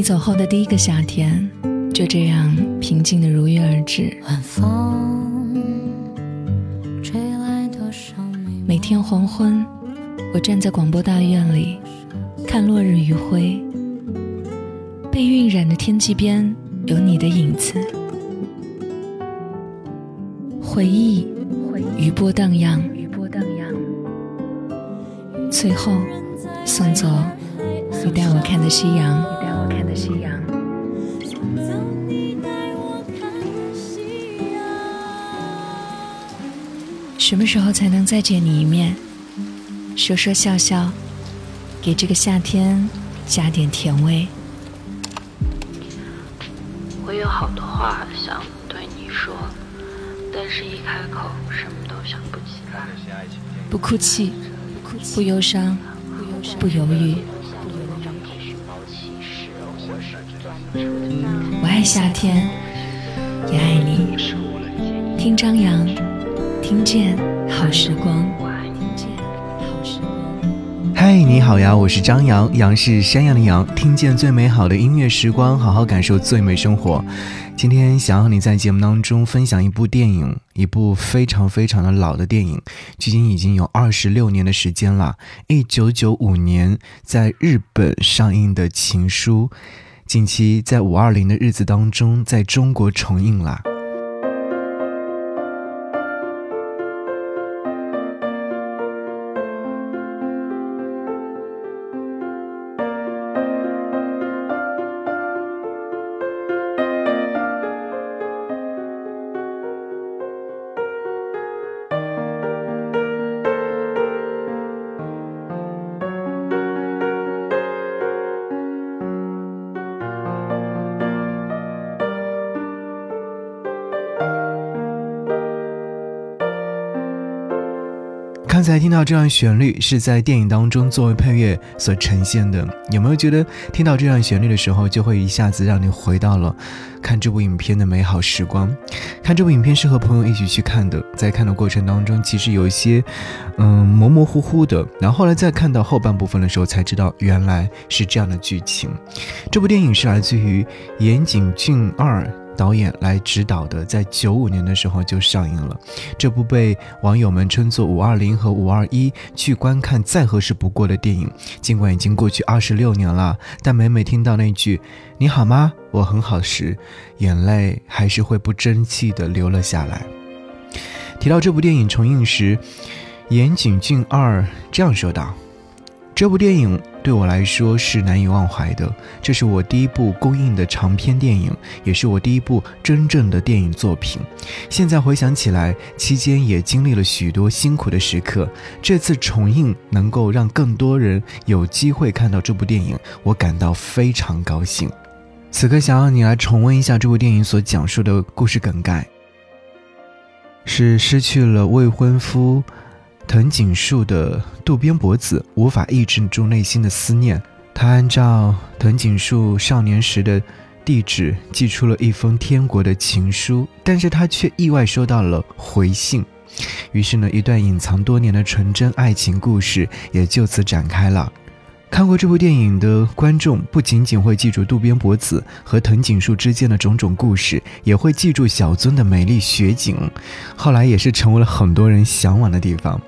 你走后的第一个夏天，就这样平静的如约而至。晚风吹来多少美每天黄昏，我站在广播大院里，看落日余晖。被晕染的天际边，有你的影子。回忆，余波荡漾，余波荡漾。最后，送走你带我看的夕阳，你带我看的夕阳。什么时候才能再见你一面？说说笑笑，给这个夏天加点甜味。我有好多话想对你说，但是一开口什么都想不起来。不哭泣，不忧伤，不犹豫。我爱夏天，也爱你。听张扬，听见好时光。嗨，你好呀，我是张扬，杨是山羊的羊，听见最美好的音乐时光，好好感受最美生活。今天想要你在节目当中分享一部电影，一部非常非常的老的电影，距今已经有二十六年的时间了。一九九五年在日本上映的《情书》，近期在五二零的日子当中，在中国重映啦。刚才听到这段旋律是在电影当中作为配乐所呈现的，有没有觉得听到这段旋律的时候，就会一下子让你回到了看这部影片的美好时光？看这部影片是和朋友一起去看的，在看的过程当中，其实有一些嗯模模糊糊的，然后后来再看到后半部分的时候，才知道原来是这样的剧情。这部电影是来自于岩井俊二。导演来指导的，在九五年的时候就上映了。这部被网友们称作“五二零”和“五二一”去观看再合适不过的电影。尽管已经过去二十六年了，但每每听到那句“你好吗？我很好”时，眼泪还是会不争气的流了下来。提到这部电影重映时，岩井俊二这样说道。这部电影对我来说是难以忘怀的，这是我第一部公映的长篇电影，也是我第一部真正的电影作品。现在回想起来，期间也经历了许多辛苦的时刻。这次重映能够让更多人有机会看到这部电影，我感到非常高兴。此刻想要你来重温一下这部电影所讲述的故事梗概，是失去了未婚夫。藤井树的渡边博子无法抑制住内心的思念，他按照藤井树少年时的地址寄出了一封天国的情书，但是他却意外收到了回信，于是呢，一段隐藏多年的纯真爱情故事也就此展开了。看过这部电影的观众不仅仅会记住渡边博子和藤井树之间的种种故事，也会记住小樽的美丽雪景，后来也是成为了很多人向往的地方。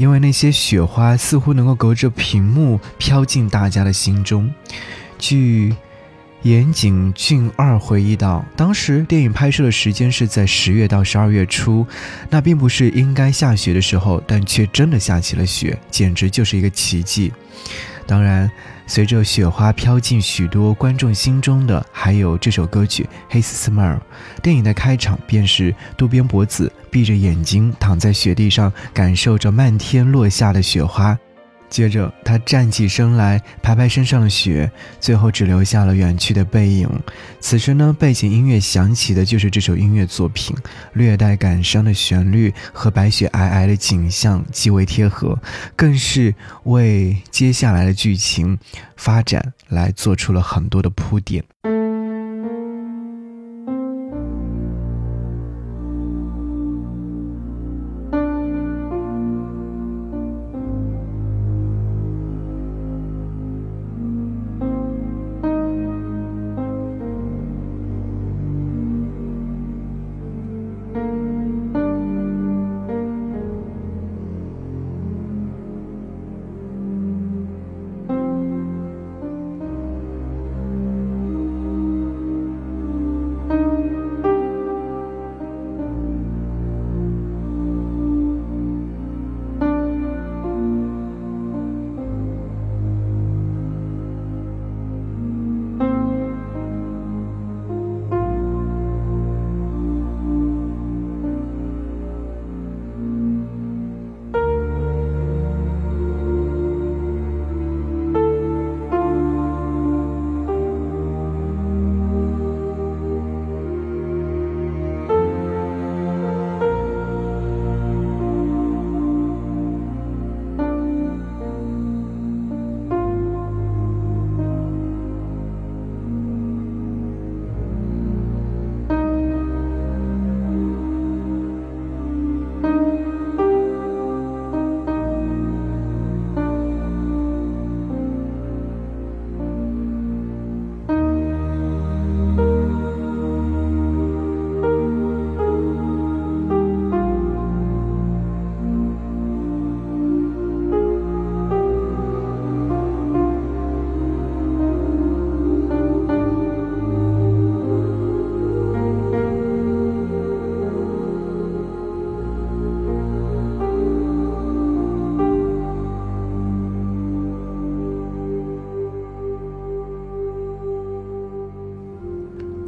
因为那些雪花似乎能够隔着屏幕飘进大家的心中。据岩井俊二回忆到，当时电影拍摄的时间是在十月到十二月初，那并不是应该下雪的时候，但却真的下起了雪，简直就是一个奇迹。当然，随着雪花飘进许多观众心中的，还有这首歌曲《His Smile》。电影的开场便是渡边博子闭着眼睛躺在雪地上，感受着漫天落下的雪花。接着，他站起身来，拍拍身上的雪，最后只留下了远去的背影。此时呢，背景音乐响起的就是这首音乐作品，略带感伤的旋律和白雪皑皑的景象极为贴合，更是为接下来的剧情发展来做出了很多的铺垫。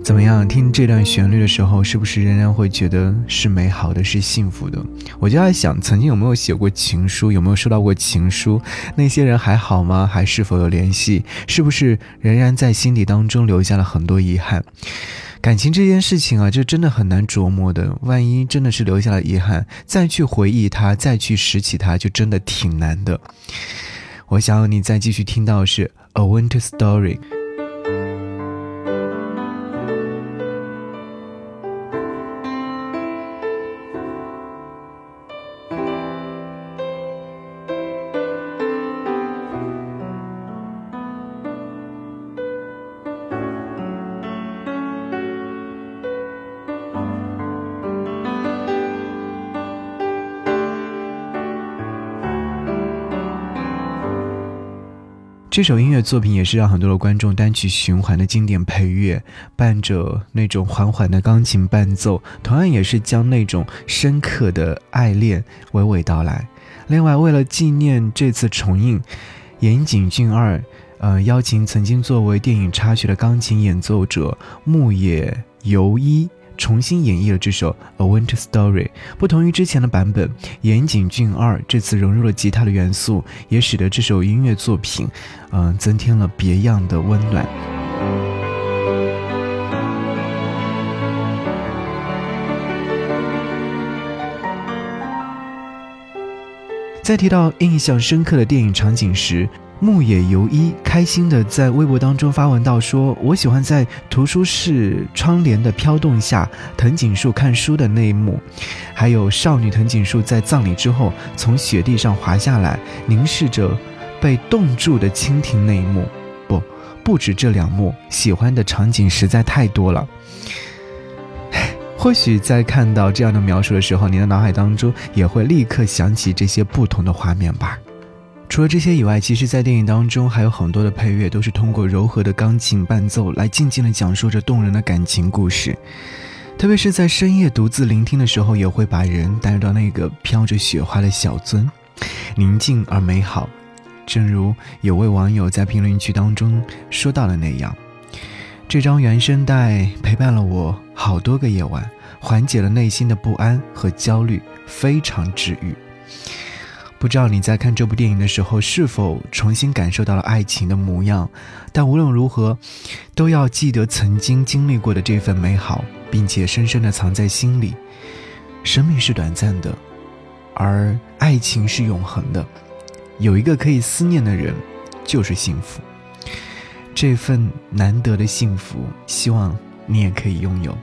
怎么样？听这段旋律的时候，是不是仍然会觉得是美好的，是幸福的？我就在想，曾经有没有写过情书？有没有收到过情书？那些人还好吗？还是否有联系？是不是仍然在心底当中留下了很多遗憾？感情这件事情啊，就真的很难琢磨的。万一真的是留下了遗憾，再去回忆它，再去拾起它，就真的挺难的。我想你再继续听到是《A Winter Story》。这首音乐作品也是让很多的观众单曲循环的经典配乐，伴着那种缓缓的钢琴伴奏，同样也是将那种深刻的爱恋娓娓道来。另外，为了纪念这次重映，岩井俊二，呃，邀请曾经作为电影插曲的钢琴演奏者木野由一。重新演绎了这首《A Winter Story》，不同于之前的版本，岩井俊二这次融入了吉他的元素，也使得这首音乐作品，嗯，增添了别样的温暖。在提到印象深刻的电影场景时，牧野由一开心的在微博当中发文道说：“我喜欢在图书室窗帘的飘动下，藤井树看书的那一幕，还有少女藤井树在葬礼之后从雪地上滑下来，凝视着被冻住的蜻蜓那一幕。不，不止这两幕，喜欢的场景实在太多了。或许在看到这样的描述的时候，你的脑海当中也会立刻想起这些不同的画面吧。”除了这些以外，其实，在电影当中还有很多的配乐，都是通过柔和的钢琴伴奏来静静的讲述着动人的感情故事。特别是在深夜独自聆听的时候，也会把人带到那个飘着雪花的小樽，宁静而美好。正如有位网友在评论区当中说到的那样，这张原声带陪伴了我好多个夜晚，缓解了内心的不安和焦虑，非常治愈。不知道你在看这部电影的时候是否重新感受到了爱情的模样，但无论如何，都要记得曾经经历过的这份美好，并且深深的藏在心里。生命是短暂的，而爱情是永恒的。有一个可以思念的人，就是幸福。这份难得的幸福，希望你也可以拥有。